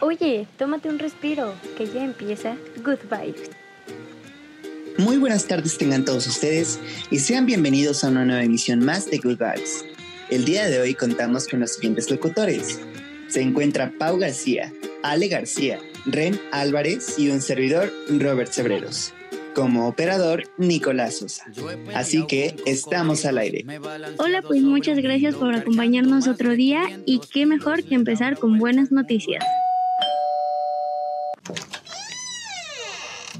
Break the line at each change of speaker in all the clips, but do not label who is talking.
Oye, tómate un respiro, que ya empieza Good Vibes.
Muy buenas tardes tengan todos ustedes y sean bienvenidos a una nueva emisión más de Good Vibes. El día de hoy contamos con los siguientes locutores. Se encuentra Pau García, Ale García, Ren Álvarez y un servidor, Robert Cebreros. Como operador, Nicolás Sosa. Así que estamos al aire.
Hola, pues muchas gracias por acompañarnos otro día y qué mejor que empezar con buenas noticias.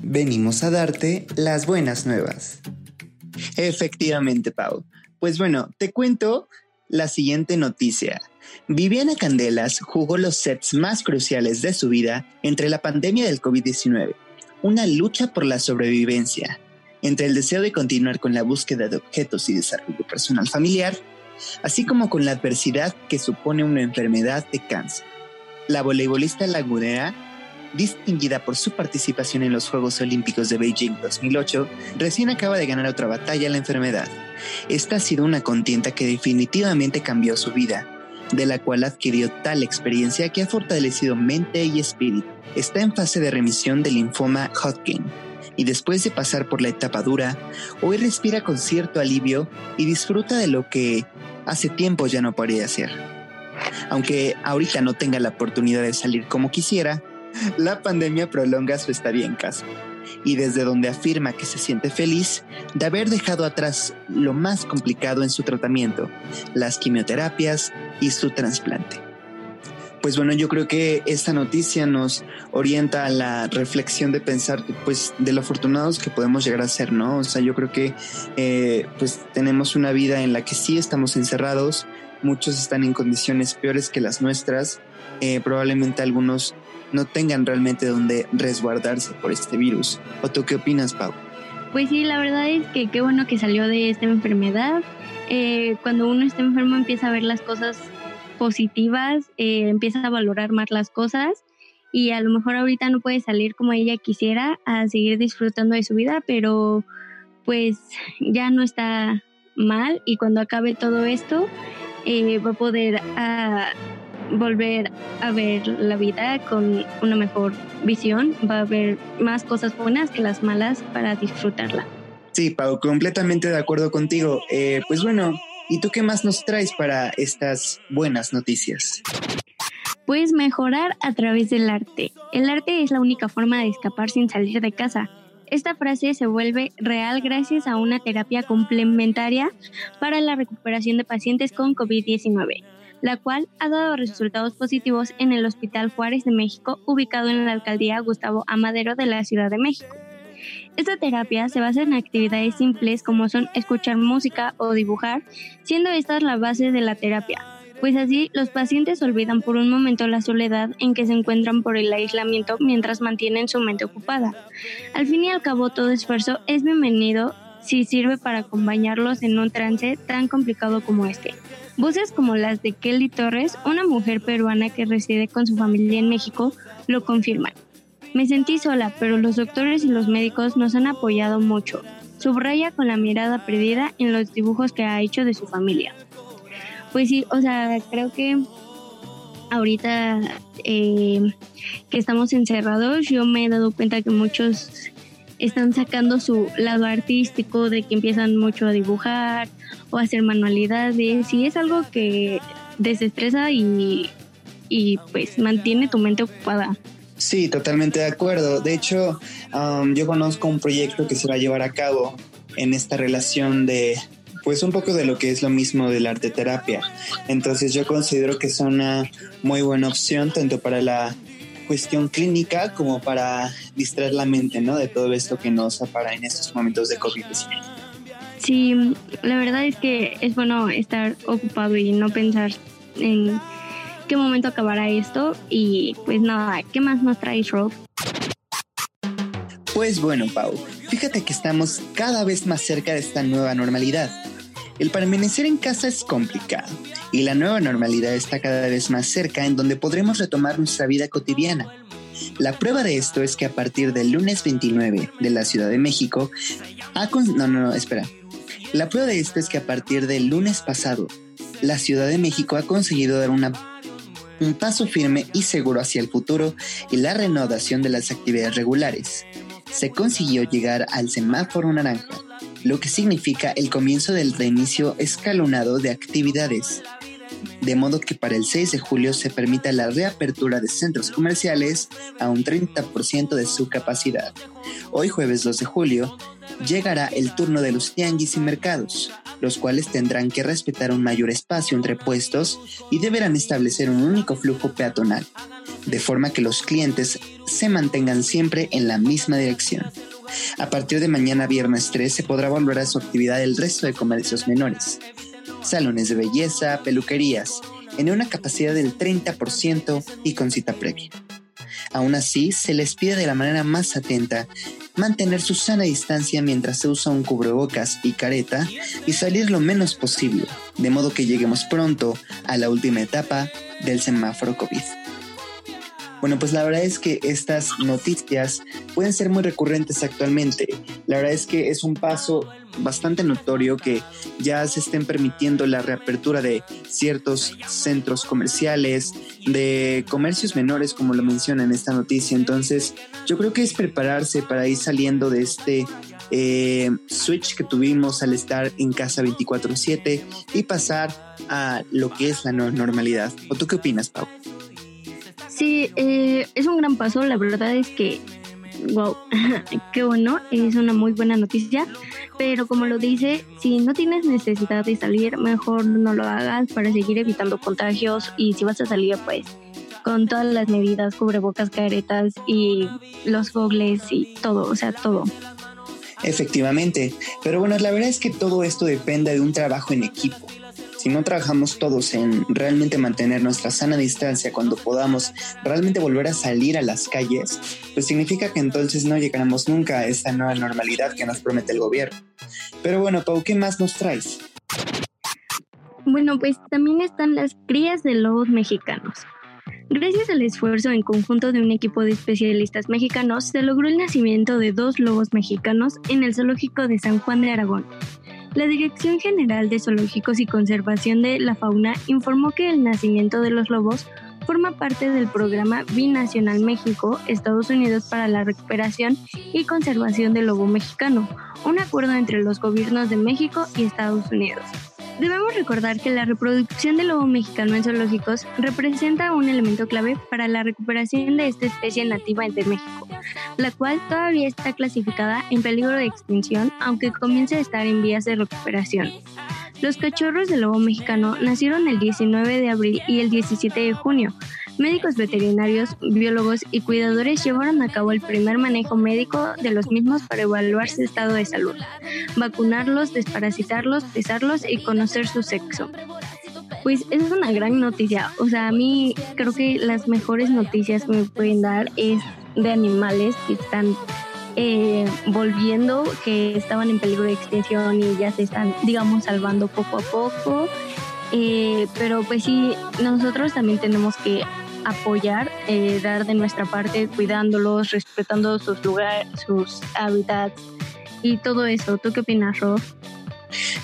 Venimos a darte las buenas nuevas. Efectivamente, Pau. Pues bueno, te cuento la siguiente noticia. Viviana Candelas jugó los sets más cruciales de su vida entre la pandemia del COVID-19, una lucha por la sobrevivencia, entre el deseo de continuar con la búsqueda de objetos y desarrollo personal familiar, así como con la adversidad que supone una enfermedad de cáncer. La voleibolista lagunera distinguida por su participación en los Juegos Olímpicos de Beijing 2008, recién acaba de ganar otra batalla a la enfermedad. Esta ha sido una contienda que definitivamente cambió su vida, de la cual adquirió tal experiencia que ha fortalecido mente y espíritu. Está en fase de remisión del linfoma Hodgkin y después de pasar por la etapa dura, hoy respira con cierto alivio y disfruta de lo que hace tiempo ya no podía hacer. Aunque ahorita no tenga la oportunidad de salir como quisiera, la pandemia prolonga su estadía en casa y desde donde afirma que se siente feliz de haber dejado atrás lo más complicado en su tratamiento, las quimioterapias y su trasplante. Pues bueno, yo creo que esta noticia nos orienta a la reflexión de pensar pues de lo afortunados que podemos llegar a ser, ¿no? O sea, yo creo que eh, pues tenemos una vida en la que sí estamos encerrados, muchos están en condiciones peores que las nuestras, eh, probablemente algunos no tengan realmente donde resguardarse por este virus. ¿O tú qué opinas, Pau?
Pues sí, la verdad es que qué bueno que salió de esta enfermedad. Eh, cuando uno está enfermo empieza a ver las cosas positivas, eh, empieza a valorar más las cosas y a lo mejor ahorita no puede salir como ella quisiera a seguir disfrutando de su vida, pero pues ya no está mal y cuando acabe todo esto eh, va a poder ah, volver a ver la vida con una mejor visión, va a haber más cosas buenas que las malas para disfrutarla.
Sí, Pau, completamente de acuerdo contigo. Eh, pues bueno, ¿y tú qué más nos traes para estas buenas noticias?
Puedes mejorar a través del arte. El arte es la única forma de escapar sin salir de casa. Esta frase se vuelve real gracias a una terapia complementaria para la recuperación de pacientes con COVID-19 la cual ha dado resultados positivos en el Hospital Juárez de México, ubicado en la alcaldía Gustavo Amadero de la Ciudad de México. Esta terapia se basa en actividades simples como son escuchar música o dibujar, siendo estas la base de la terapia, pues así los pacientes olvidan por un momento la soledad en que se encuentran por el aislamiento mientras mantienen su mente ocupada. Al fin y al cabo, todo esfuerzo es bienvenido si sirve para acompañarlos en un trance tan complicado como este. Voces como las de Kelly Torres, una mujer peruana que reside con su familia en México, lo confirman. Me sentí sola, pero los doctores y los médicos nos han apoyado mucho. Subraya con la mirada perdida en los dibujos que ha hecho de su familia. Pues sí, o sea, creo que ahorita eh, que estamos encerrados, yo me he dado cuenta que muchos están sacando su lado artístico, de que empiezan mucho a dibujar o a hacer manualidades y es algo que desestresa y, y pues mantiene tu mente ocupada.
Sí, totalmente de acuerdo. De hecho, um, yo conozco un proyecto que se va a llevar a cabo en esta relación de, pues un poco de lo que es lo mismo de la arte terapia. Entonces yo considero que es una muy buena opción tanto para la cuestión clínica como para distraer la mente, ¿no? De todo esto que nos apara en estos momentos de COVID-19.
Sí, la verdad es que es bueno estar ocupado y no pensar en qué momento acabará esto y pues nada, ¿qué más nos trae Rob?
Pues bueno, Pau, fíjate que estamos cada vez más cerca de esta nueva normalidad el permanecer en casa es complicado y la nueva normalidad está cada vez más cerca en donde podremos retomar nuestra vida cotidiana. La prueba de esto es que a partir del lunes 29 de la Ciudad de México, ha no, no, no, espera. La prueba de esto es que a partir del lunes pasado, la Ciudad de México ha conseguido dar una un paso firme y seguro hacia el futuro y la reanudación de las actividades regulares. Se consiguió llegar al semáforo naranja, lo que significa el comienzo del reinicio escalonado de actividades, de modo que para el 6 de julio se permita la reapertura de centros comerciales a un 30% de su capacidad. Hoy jueves 2 de julio llegará el turno de los tianguis y mercados, los cuales tendrán que respetar un mayor espacio entre puestos y deberán establecer un único flujo peatonal, de forma que los clientes se mantengan siempre en la misma dirección. A partir de mañana viernes 3 se podrá volver a su actividad el resto de comercios menores, salones de belleza, peluquerías, en una capacidad del 30% y con cita previa. Aún así, se les pide de la manera más atenta mantener su sana distancia mientras se usa un cubrebocas y careta y salir lo menos posible, de modo que lleguemos pronto a la última etapa del semáforo COVID. Bueno, pues la verdad es que estas noticias pueden ser muy recurrentes actualmente. La verdad es que es un paso bastante notorio que ya se estén permitiendo la reapertura de ciertos centros comerciales, de comercios menores, como lo menciona en esta noticia. Entonces, yo creo que es prepararse para ir saliendo de este eh, switch que tuvimos al estar en casa 24/7 y pasar a lo que es la normalidad. ¿O tú qué opinas, Pau?
Sí, eh, es un gran paso. La verdad es que, wow, qué bueno, es una muy buena noticia. Pero como lo dice, si no tienes necesidad de salir, mejor no lo hagas para seguir evitando contagios. Y si vas a salir, pues con todas las medidas, cubrebocas, caretas y los gogles y todo, o sea, todo.
Efectivamente, pero bueno, la verdad es que todo esto depende de un trabajo en equipo si no trabajamos todos en realmente mantener nuestra sana distancia cuando podamos realmente volver a salir a las calles, pues significa que entonces no llegaremos nunca a esa nueva normalidad que nos promete el gobierno. Pero bueno, Pau, ¿qué más nos traes?
Bueno, pues también están las crías de lobos mexicanos. Gracias al esfuerzo en conjunto de un equipo de especialistas mexicanos, se logró el nacimiento de dos lobos mexicanos en el zoológico de San Juan de Aragón. La Dirección General de Zoológicos y Conservación de la Fauna informó que el nacimiento de los lobos forma parte del programa Binacional México, Estados Unidos para la recuperación y conservación del lobo mexicano, un acuerdo entre los gobiernos de México y Estados Unidos. Debemos recordar que la reproducción del lobo mexicano en zoológicos representa un elemento clave para la recuperación de esta especie nativa de México, la cual todavía está clasificada en peligro de extinción, aunque comience a estar en vías de recuperación. Los cachorros del lobo mexicano nacieron el 19 de abril y el 17 de junio, Médicos veterinarios, biólogos y cuidadores llevaron a cabo el primer manejo médico de los mismos para evaluar su estado de salud, vacunarlos, desparasitarlos, pesarlos y conocer su sexo. Pues es una gran noticia. O sea, a mí creo que las mejores noticias que me pueden dar es de animales que están eh, volviendo, que estaban en peligro de extinción y ya se están, digamos, salvando poco a poco. Eh, pero pues sí, nosotros también tenemos que apoyar, eh, dar de nuestra parte, cuidándolos, respetando sus lugares, sus hábitats y todo eso. ¿Tú qué opinas, Rob?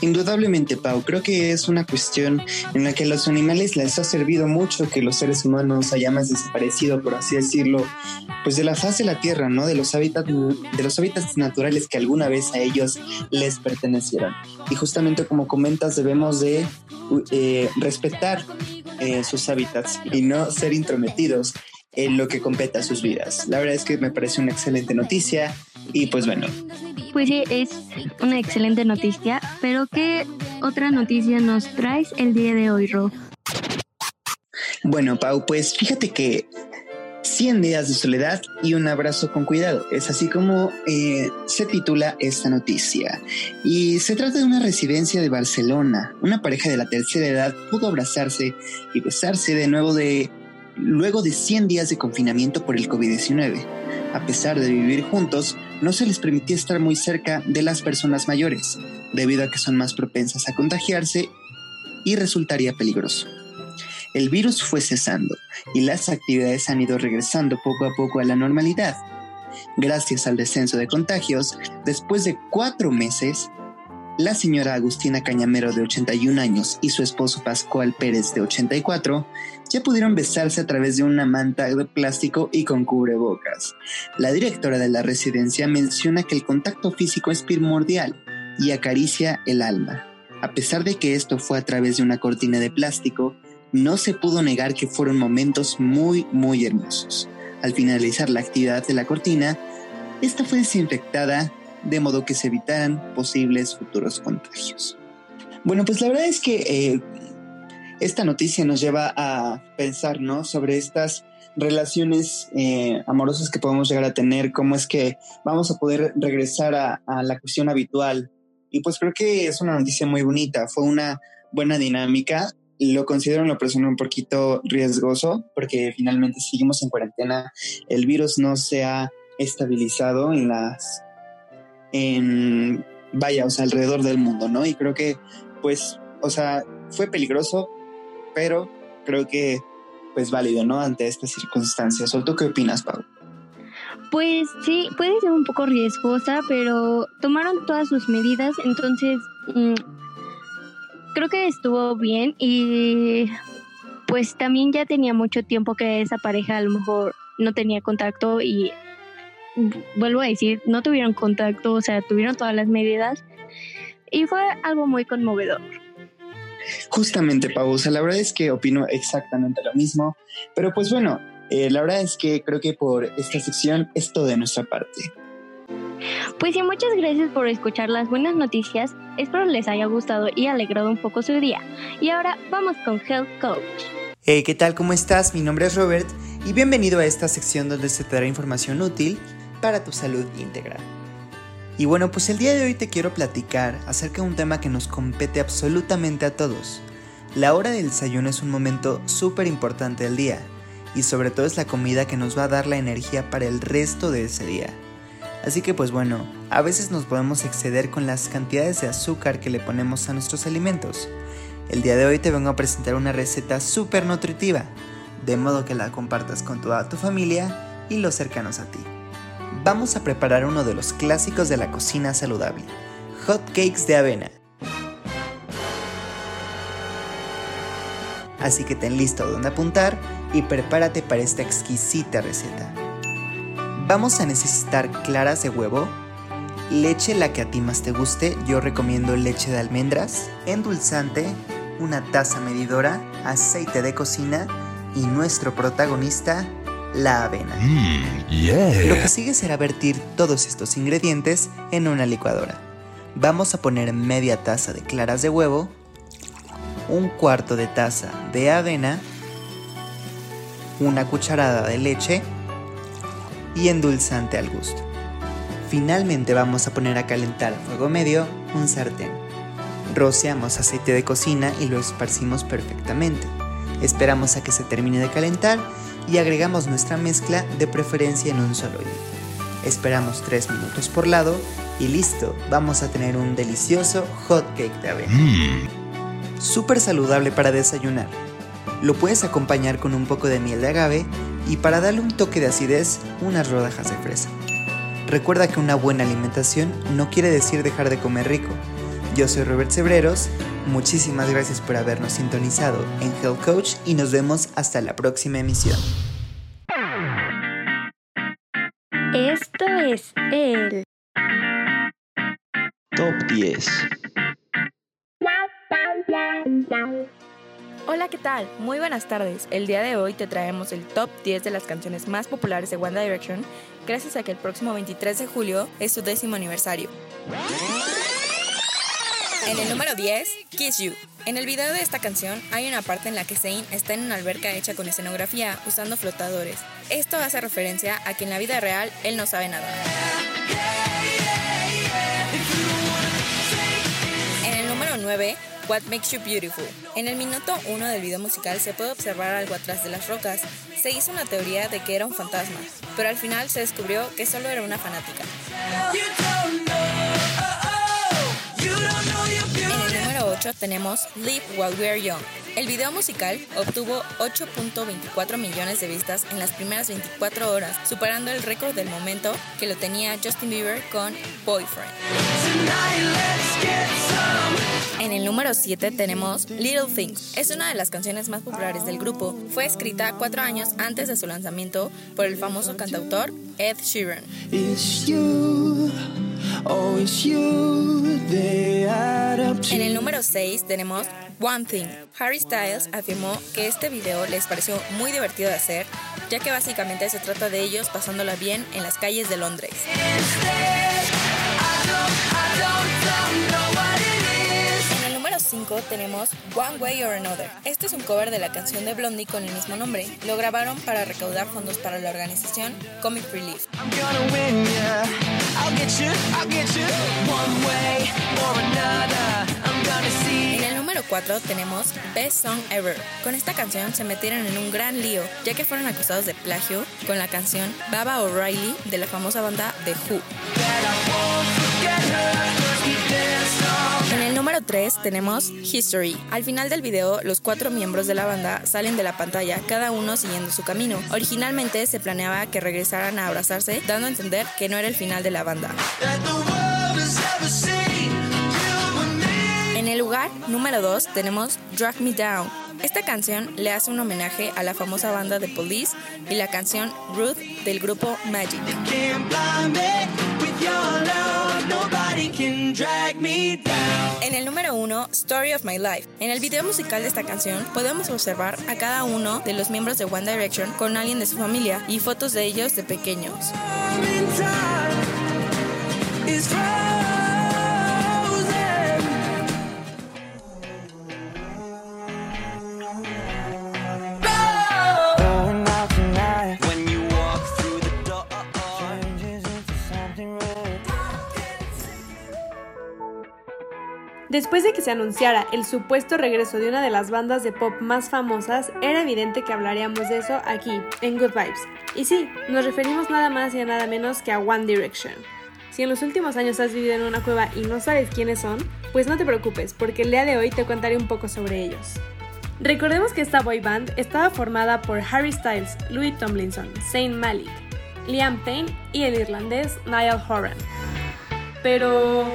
Indudablemente, Pau, creo que es una cuestión en la que a los animales les ha servido mucho que los seres humanos hayamos desaparecido, por así decirlo, pues de la faz de la Tierra, ¿no? De los hábitats, de los hábitats naturales que alguna vez a ellos les pertenecieron. Y justamente como comentas, debemos de eh, respetar eh, sus hábitats y no ser intrometidos en lo que compete a sus vidas. La verdad es que me parece una excelente noticia y pues bueno.
Pues sí, es una excelente noticia, pero ¿qué otra noticia nos traes el día de hoy, Ro?
Bueno, Pau, pues fíjate que 100 días de soledad y un abrazo con cuidado. Es así como eh, se titula esta noticia. Y se trata de una residencia de Barcelona. Una pareja de la tercera edad pudo abrazarse y besarse de nuevo de luego de 100 días de confinamiento por el COVID-19. A pesar de vivir juntos, no se les permitía estar muy cerca de las personas mayores, debido a que son más propensas a contagiarse y resultaría peligroso. El virus fue cesando y las actividades han ido regresando poco a poco a la normalidad. Gracias al descenso de contagios, después de cuatro meses,
la señora Agustina Cañamero de 81 años y su esposo Pascual Pérez de 84 ya pudieron besarse a través de una manta de plástico y con cubrebocas. La directora de la residencia menciona que el contacto físico es primordial y acaricia el alma. A pesar de que esto fue a través de una cortina de plástico, no se pudo negar que fueron momentos muy, muy hermosos. Al finalizar la actividad de la cortina, esta fue desinfectada de modo que se evitaran posibles futuros contagios. Bueno, pues la verdad es que eh, esta noticia nos lleva a pensar, ¿no? Sobre estas relaciones eh, amorosas que podemos llegar a tener, cómo es que vamos a poder regresar a, a, la cuestión habitual. Y pues creo que es una noticia muy bonita, fue una buena dinámica. Lo considero en lo personal un poquito riesgoso porque finalmente seguimos en cuarentena, el virus no se ha estabilizado en las en, vaya, o sea, alrededor del mundo, ¿no? Y creo que, pues, o sea, fue peligroso, pero creo que, pues, válido, ¿no? Ante estas circunstancias. ¿O tú qué opinas, Pau?
Pues sí, puede ser un poco riesgosa, pero tomaron todas sus medidas, entonces mmm, creo que estuvo bien y pues también ya tenía mucho tiempo que esa pareja a lo mejor no tenía contacto y vuelvo a decir, no tuvieron contacto, o sea, tuvieron todas las medidas y fue algo muy conmovedor.
Justamente, Pau, o sea, la verdad es que opino exactamente lo mismo, pero pues bueno, eh, la verdad es que creo que por esta sección es todo de nuestra parte.
Pues sí, muchas gracias por escuchar las buenas noticias. Espero les haya gustado y alegrado un poco su día. Y ahora vamos con Health Coach.
Hey, ¿qué tal? ¿Cómo estás? Mi nombre es Robert y bienvenido a esta sección donde se te dará información útil para tu salud íntegra. Y bueno, pues el día de hoy te quiero platicar acerca de un tema que nos compete absolutamente a todos. La hora del desayuno es un momento súper importante del día y sobre todo es la comida que nos va a dar la energía para el resto de ese día. Así que pues bueno, a veces nos podemos exceder con las cantidades de azúcar que le ponemos a nuestros alimentos. El día de hoy te vengo a presentar una receta súper nutritiva, de modo que la compartas con toda tu familia y los cercanos a ti vamos a preparar uno de los clásicos de la cocina saludable, hot cakes de avena. Así que ten listo donde apuntar y prepárate para esta exquisita receta. Vamos a necesitar claras de huevo, leche la que a ti más te guste, yo recomiendo leche de almendras, endulzante, una taza medidora, aceite de cocina y nuestro protagonista, la avena.
Mm,
Lo que sigue será vertir todos estos ingredientes en una licuadora. Vamos a poner media taza de claras de huevo, un cuarto de taza de avena, una cucharada de leche y endulzante al gusto. Finalmente vamos a poner a calentar a fuego medio un sartén. Rociamos aceite de cocina y lo esparcimos perfectamente. Esperamos a que se termine de calentar y agregamos nuestra mezcla de preferencia en un solo hilo. Esperamos 3 minutos por lado y listo, vamos a tener un delicioso hot cake de avena.
Mm.
Súper saludable para desayunar. Lo puedes acompañar con un poco de miel de agave y para darle un toque de acidez, unas rodajas de fresa. Recuerda que una buena alimentación no quiere decir dejar de comer rico. Yo soy Robert Cebreros, muchísimas gracias por habernos sintonizado en Health Coach y nos vemos hasta la próxima emisión.
Esto es el
Top 10.
Hola, ¿qué tal? Muy buenas tardes. El día de hoy te traemos el top 10 de las canciones más populares de One Direction, gracias a que el próximo 23 de julio es su décimo aniversario. En el número 10, Kiss You. En el video de esta canción hay una parte en la que Zayn está en una alberca hecha con escenografía usando flotadores. Esto hace referencia a que en la vida real él no sabe nada. En el número 9, What Makes You Beautiful. En el minuto 1 del video musical se puede observar algo atrás de las rocas. Se hizo una teoría de que era un fantasma, pero al final se descubrió que solo era una fanática. En el número 8 tenemos Live While We're Young. El video musical obtuvo 8.24 millones de vistas en las primeras 24 horas, superando el récord del momento que lo tenía Justin Bieber con Boyfriend. número 7 tenemos Little Things. Es una de las canciones más populares del grupo. Fue escrita cuatro años antes de su lanzamiento por el famoso cantautor Ed Sheeran. En el número 6 tenemos One Thing. Harry Styles afirmó que este video les pareció muy divertido de hacer, ya que básicamente se trata de ellos pasándola bien en las calles de Londres. tenemos One Way or Another. Este es un cover de la canción de Blondie con el mismo nombre. Lo grabaron para recaudar fondos para la organización Comic Relief. En el número 4 tenemos Best Song Ever. Con esta canción se metieron en un gran lío, ya que fueron acusados de plagio con la canción Baba O'Reilly de la famosa banda The Who. Número 3 tenemos History. Al final del video, los cuatro miembros de la banda salen de la pantalla, cada uno siguiendo su camino. Originalmente se planeaba que regresaran a abrazarse, dando a entender que no era el final de la banda. En el lugar número 2 tenemos Drag Me Down. Esta canción le hace un homenaje a la famosa banda de Police y la canción Ruth del grupo Magic. En el número 1, Story of My Life. En el video musical de esta canción podemos observar a cada uno de los miembros de One Direction con alguien de su familia y fotos de ellos de pequeños.
Después de que se anunciara el supuesto regreso de una de las bandas de pop más famosas, era evidente que hablaríamos de eso aquí, en Good Vibes. Y sí, nos referimos nada más y a nada menos que a One Direction. Si en los últimos años has vivido en una cueva y no sabes quiénes son, pues no te preocupes, porque el día de hoy te contaré un poco sobre ellos. Recordemos que esta boy band estaba formada por Harry Styles, Louis Tomlinson, Zayn Malik, Liam Payne y el irlandés Niall Horan. Pero,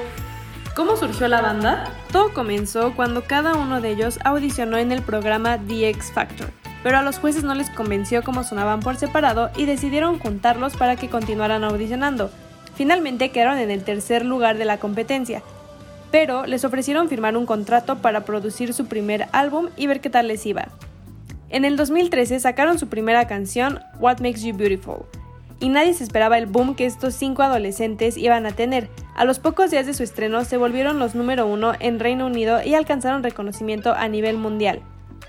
¿Cómo surgió la banda? Todo comenzó cuando cada uno de ellos audicionó en el programa The X Factor, pero a los jueces no les convenció cómo sonaban por separado y decidieron juntarlos para que continuaran audicionando. Finalmente quedaron en el tercer lugar de la competencia, pero les ofrecieron firmar un contrato para producir su primer álbum y ver qué tal les iba. En el 2013 sacaron su primera canción, What Makes You Beautiful, y nadie se esperaba el boom que estos cinco adolescentes iban a tener. A los pocos días de su estreno se volvieron los número uno en Reino Unido y alcanzaron reconocimiento a nivel mundial.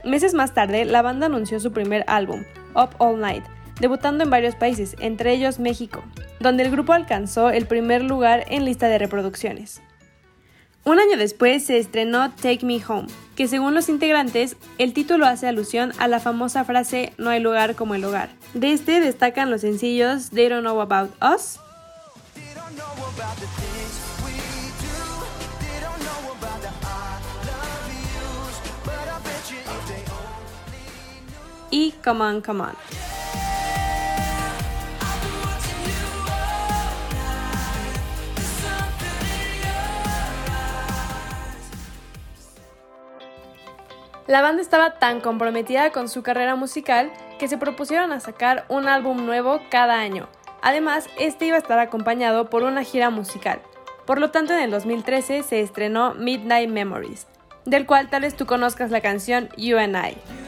Meses más tarde, la banda anunció su primer álbum, Up All Night, debutando en varios países, entre ellos México, donde el grupo alcanzó el primer lugar en lista de reproducciones. Un año después se estrenó Take Me Home, que según los integrantes, el título hace alusión a la famosa frase No hay lugar como el hogar. De este destacan los sencillos They Don't Know About Us, y Come On, Come On. La banda estaba tan comprometida con su carrera musical que se propusieron sacar un álbum nuevo cada año. Además, este iba a estar acompañado por una gira musical. Por lo tanto, en el 2013 se estrenó Midnight Memories, del cual tal vez tú conozcas la canción You and I.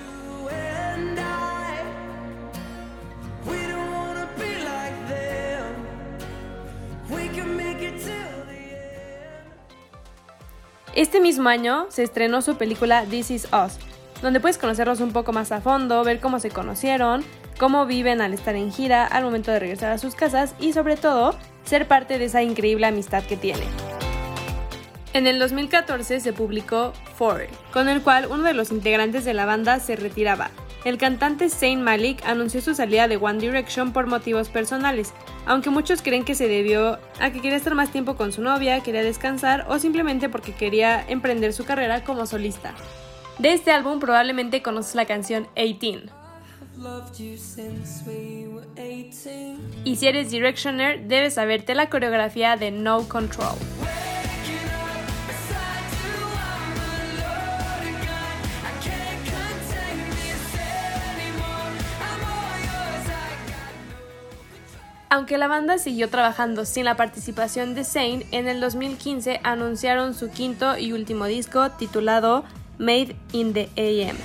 Este mismo año se estrenó su película This Is Us, donde puedes conocerlos un poco más a fondo, ver cómo se conocieron, cómo viven al estar en gira, al momento de regresar a sus casas y sobre todo ser parte de esa increíble amistad que tienen. En el 2014 se publicó Four, con el cual uno de los integrantes de la banda se retiraba, el cantante Zayn Malik anunció su salida de One Direction por motivos personales, aunque muchos creen que se debió a que quería estar más tiempo con su novia, quería descansar o simplemente porque quería emprender su carrera como solista. De este álbum probablemente conoces la canción 18. Y si eres Directioner, debes saberte la coreografía de No Control. Aunque la banda siguió trabajando sin la participación de Zayn, en el 2015 anunciaron su quinto y último disco titulado Made in the AM.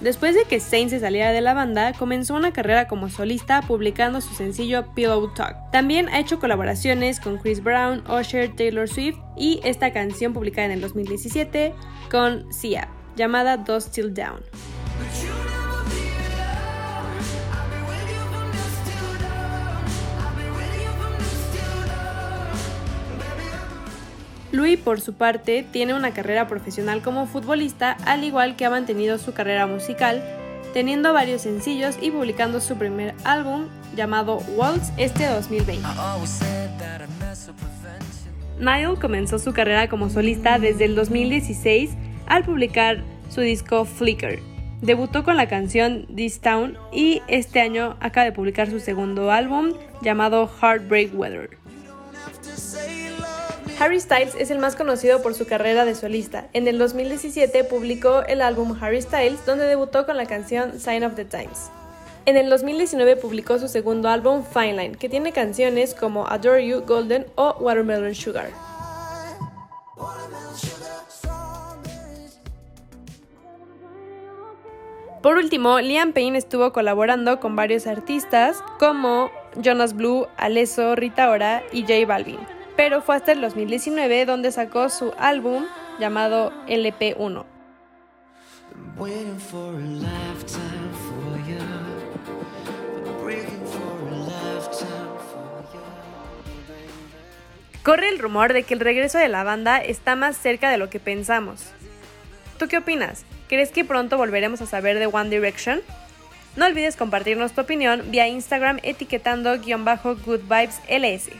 Después de que Zayn se saliera de la banda, comenzó una carrera como solista publicando su sencillo Pillow Talk. También ha hecho colaboraciones con Chris Brown, Usher, Taylor Swift y esta canción publicada en el 2017 con Sia, llamada Dust Till Down. Louis, por su parte, tiene una carrera profesional como futbolista, al igual que ha mantenido su carrera musical, teniendo varios sencillos y publicando su primer álbum llamado Waltz este 2020. Niall comenzó su carrera como solista desde el 2016 al publicar su disco Flicker. Debutó con la canción This Town y este año acaba de publicar su segundo álbum llamado Heartbreak Weather. Harry Styles es el más conocido por su carrera de solista. En el 2017 publicó el álbum Harry Styles, donde debutó con la canción Sign of the Times. En el 2019 publicó su segundo álbum Fine Line, que tiene canciones como Adore You, Golden o Watermelon Sugar. Por último, Liam Payne estuvo colaborando con varios artistas como Jonas Blue, Alesso, Rita Ora y J Balvin pero fue hasta el 2019 donde sacó su álbum llamado LP1. Corre el rumor de que el regreso de la banda está más cerca de lo que pensamos. ¿Tú qué opinas? ¿Crees que pronto volveremos a saber de One Direction? No olvides compartirnos tu opinión vía Instagram etiquetando guion bajo Good Vibes LS.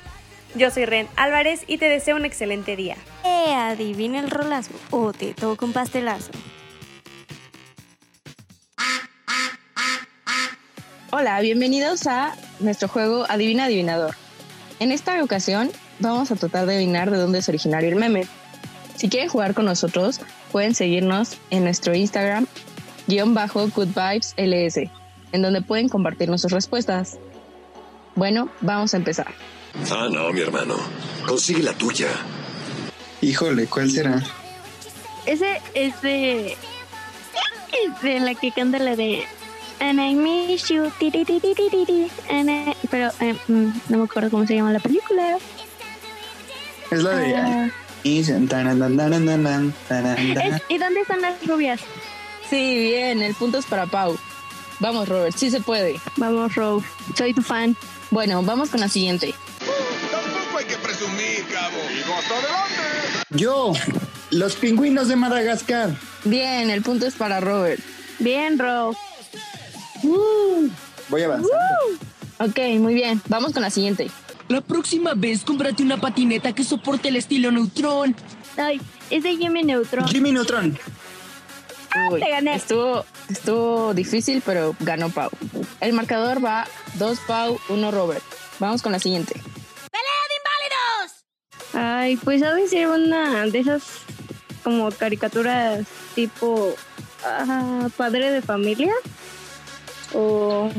Yo soy Ren Álvarez y te deseo un excelente día.
Eh, adivina el rolazo o te toco un pastelazo.
Hola, bienvenidos a nuestro juego Adivina Adivinador. En esta ocasión vamos a tratar de adivinar de dónde es originario el meme. Si quieren jugar con nosotros, pueden seguirnos en nuestro Instagram, guion bajo Good Vibes LS, en donde pueden compartirnos sus respuestas. Bueno, vamos a empezar.
Ah, no, mi hermano. Consigue la tuya.
Híjole, ¿cuál será?
Ese es de. Es de la que canta la de. And I miss you. ti, ti, ti, ti, ti, ti, ti, and I- Pero eh, mm, no me acuerdo cómo se llama la película.
Es la de.
Ah,
Y tan, tan, tan, tan, tan, tan, tan, tan.
es- ¿Y dónde están las rubias?
Sí, bien, el punto es para Pau. Vamos, Robert, sí se puede.
Vamos, Row. Soy tu fan.
Bueno, vamos con la siguiente.
Tampoco hay que presumir, cabo. Digo, hasta adelante.
Yo, los pingüinos de Madagascar.
Bien, el punto es para Robert.
Bien, Row.
Voy avanzando.
Ok, muy bien, vamos con la siguiente.
La próxima vez cómprate una patineta que soporte el estilo neutrón.
Ay, es de Jimmy Neutron.
Jimmy Neutron.
Uy,
te gané.
Estuvo, estuvo difícil, pero ganó Pau. El marcador va 2 Pau, 1 Robert. Vamos con la siguiente.
Ay, pues ha de ser una de esas como caricaturas tipo ah, padre de familia. O.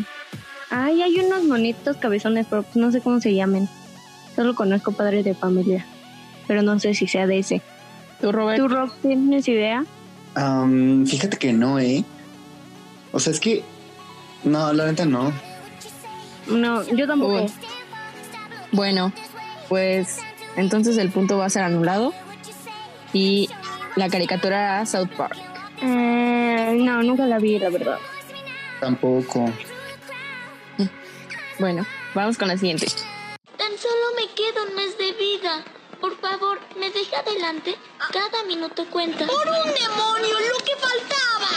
Ay, hay unos monitos cabezones, pero pues no sé cómo se llamen. Solo conozco padre de familia. Pero no sé si sea de ese.
¿Tú, Robert?
¿Tú, Rob, tienes idea?
Am, fíjate que no, ¿eh? O sea, es que. No, la neta no.
No, yo tampoco.
Uy. Bueno, pues entonces el punto va a ser anulado. Y la caricatura South Park.
Eh, no, nunca la vi, la verdad.
Tampoco.
Bueno, vamos con la siguiente.
Tan solo me queda un mes de vida. Por favor, ¿me deja adelante? Cada minuto cuenta. ¡Por un demonio! ¡Lo que faltaba!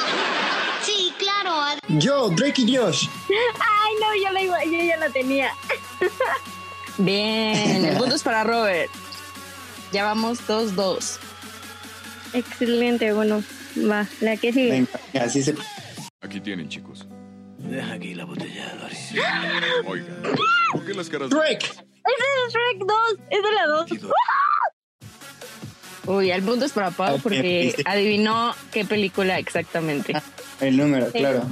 Sí, claro.
Yo, Drake y Josh.
Ay, no, yo, la iba, yo ya la tenía.
Bien, el punto es para Robert. Ya vamos 2-2.
Excelente, bueno, va, la que sigue.
Venga, así se.
Aquí tienen, chicos.
Deja aquí la botella, Doris.
Oiga, ¿por qué las caras?
Drake.
Ese es Shrek 2, es de la 2.
Uy, el punto es para Pau porque adivinó qué película exactamente.
El número,
Sí.
claro.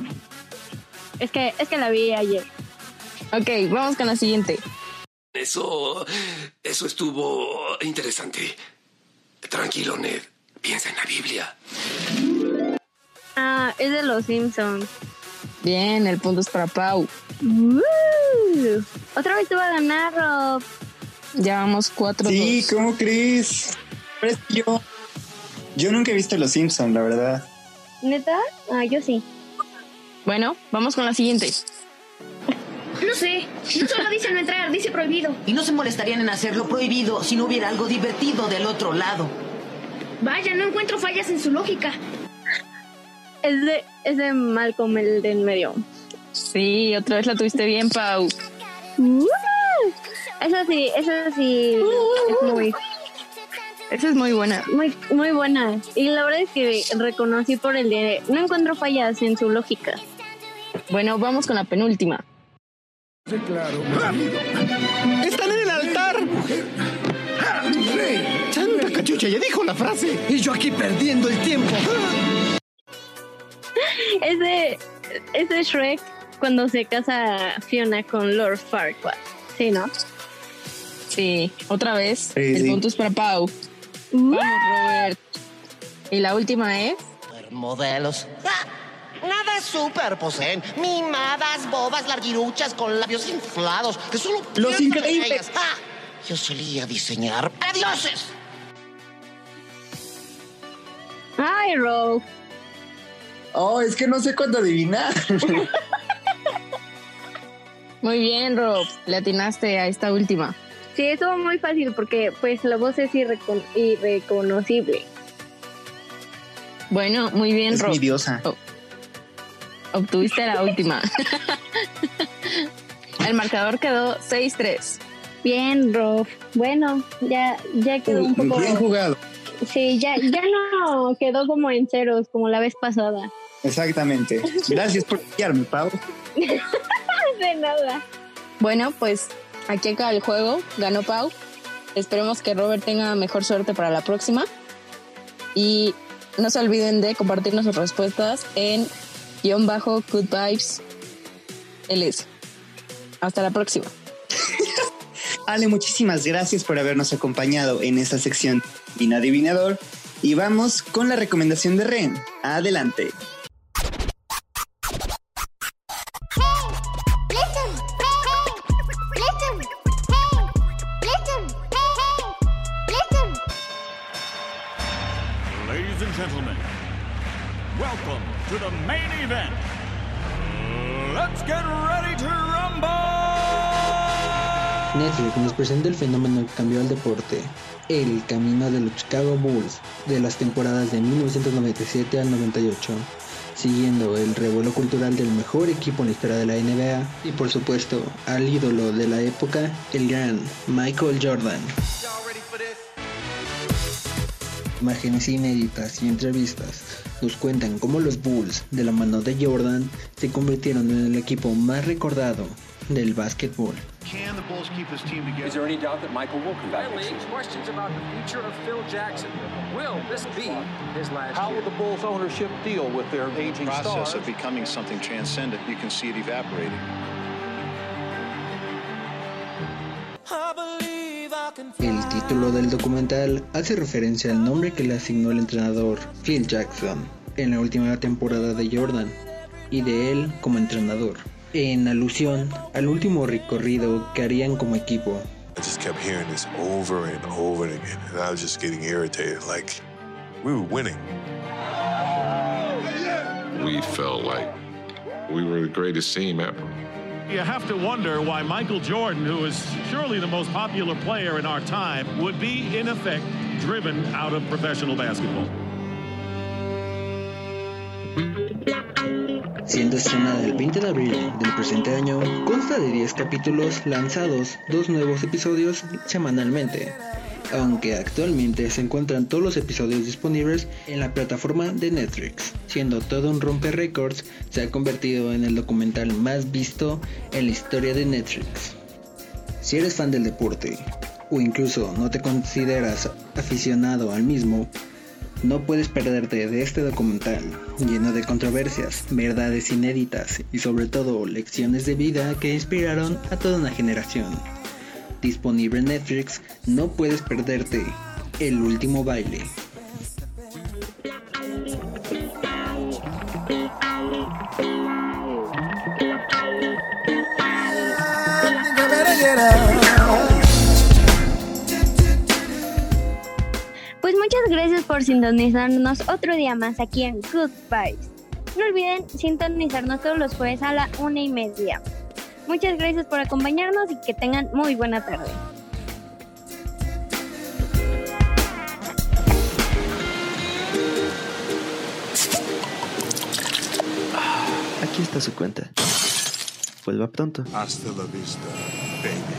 Es que, es que la vi ayer.
Ok, vamos con la siguiente.
Eso. Eso estuvo interesante. Tranquilo, Ned. Piensa en la Biblia.
Ah, es de los Simpsons.
Bien, el punto es para Pau.
¡Woo! Otra vez te va a ganar, Rob.
Ya vamos cuatro
Sí,
dos.
¿cómo crees? Yo, yo nunca he visto Los Simpsons, la verdad.
¿Neta? Ah, yo sí.
Bueno, vamos con la siguiente.
No sé, no solo dice no entrar, dice prohibido.
Y no se molestarían en hacerlo prohibido si no hubiera algo divertido del otro lado.
Vaya, no encuentro fallas en su lógica.
Es de, es de Malcolm, el de en medio.
Sí, otra vez la tuviste bien, Pau.
Eso sí, eso sí es muy,
Esa es muy buena.
muy, muy buena. Y la verdad es que reconocí por el de no encuentro fallas en su lógica.
Bueno, vamos con la penúltima.
¡Están en el altar! ¡Santa cachucha! Ya dijo la frase. Y yo aquí perdiendo el tiempo.
Es de, es de Shrek cuando se casa Fiona con Lord Farquaad. Sí, ¿no?
Sí, otra vez.
Sí,
el
sí.
punto es para Pau.
¡Woo!
Vamos, Robert. Y la última es.
Modelos. ¡Ah! Nada súper poseen. Mimadas, bobas, larguiruchas con labios inflados. Que solo
Los increíbles.
¡Ah! Yo solía diseñar para dioses.
¡Ay, Rob!
Oh, es que no sé cuándo adivinar.
Muy bien, Rob. Le atinaste a esta última.
Sí, estuvo muy fácil porque pues la voz es irrecon- irreconocible.
Bueno, muy bien,
es
Rob.
mi diosa.
Obtuviste la última. El marcador quedó 6-3.
Bien, Rob. Bueno, ya, ya quedó un poco.
Bien jugado.
Sí, ya, ya no quedó como en ceros como la vez pasada.
Exactamente. Gracias por guiarme, Pau.
De nada.
Bueno, pues aquí acaba el juego. Ganó Pau. Esperemos que Robert tenga mejor suerte para la próxima. Y no se olviden de compartirnos sus respuestas en guion bajo good vibes LS. Hasta la próxima.
Ale, muchísimas gracias por habernos acompañado en esta sección Din Adivinador. Y vamos con la recomendación de Ren. Adelante.
Welcome to the main event. Let's get ready to rumble!
Netflix nos presenta el fenómeno que cambió al deporte, el camino de los Chicago Bulls de las temporadas de 1997 al 98, siguiendo el revuelo cultural del mejor equipo en la historia de la NBA y por supuesto al ídolo de la época, el gran Michael Jordan. Imágenes inéditas y entrevistas nos cuentan cómo los Bulls, de la mano de Jordan, se convirtieron en el equipo más recordado del básquetbol.
Can the
El título del documental hace referencia al nombre que le asignó el entrenador Phil Jackson en la última temporada de Jordan y de él como entrenador, en alusión al último recorrido que harían como equipo.
I just kept hearing this over and over again, and I was just getting irritated. Like, we were winning.
We felt like we were the greatest team ever.
You have to wonder why Michael Jordan, who is surely the most popular player in our time, would be, in effect, driven out of professional basketball.
Siendo estrenada el 20 de abril del presente año, consta de 10 capítulos lanzados, dos nuevos episodios semanalmente, aunque actualmente se encuentran todos los episodios disponibles en la plataforma de Netflix, siendo todo un romper récords, se ha convertido en el documental más visto en la historia de Netflix. Si eres fan del deporte, o incluso no te consideras aficionado al mismo, No puedes perderte de este documental, lleno de controversias, verdades inéditas y sobre todo lecciones de vida que inspiraron a toda una generación. Disponible en Netflix, no puedes perderte El último baile.
Pues muchas gracias por sintonizarnos otro día más aquí en Good. No olviden sintonizarnos todos los jueves a la una y media. Muchas gracias por acompañarnos y que tengan muy buena tarde.
Aquí está su cuenta. Vuelva pronto.
Hasta la vista, baby.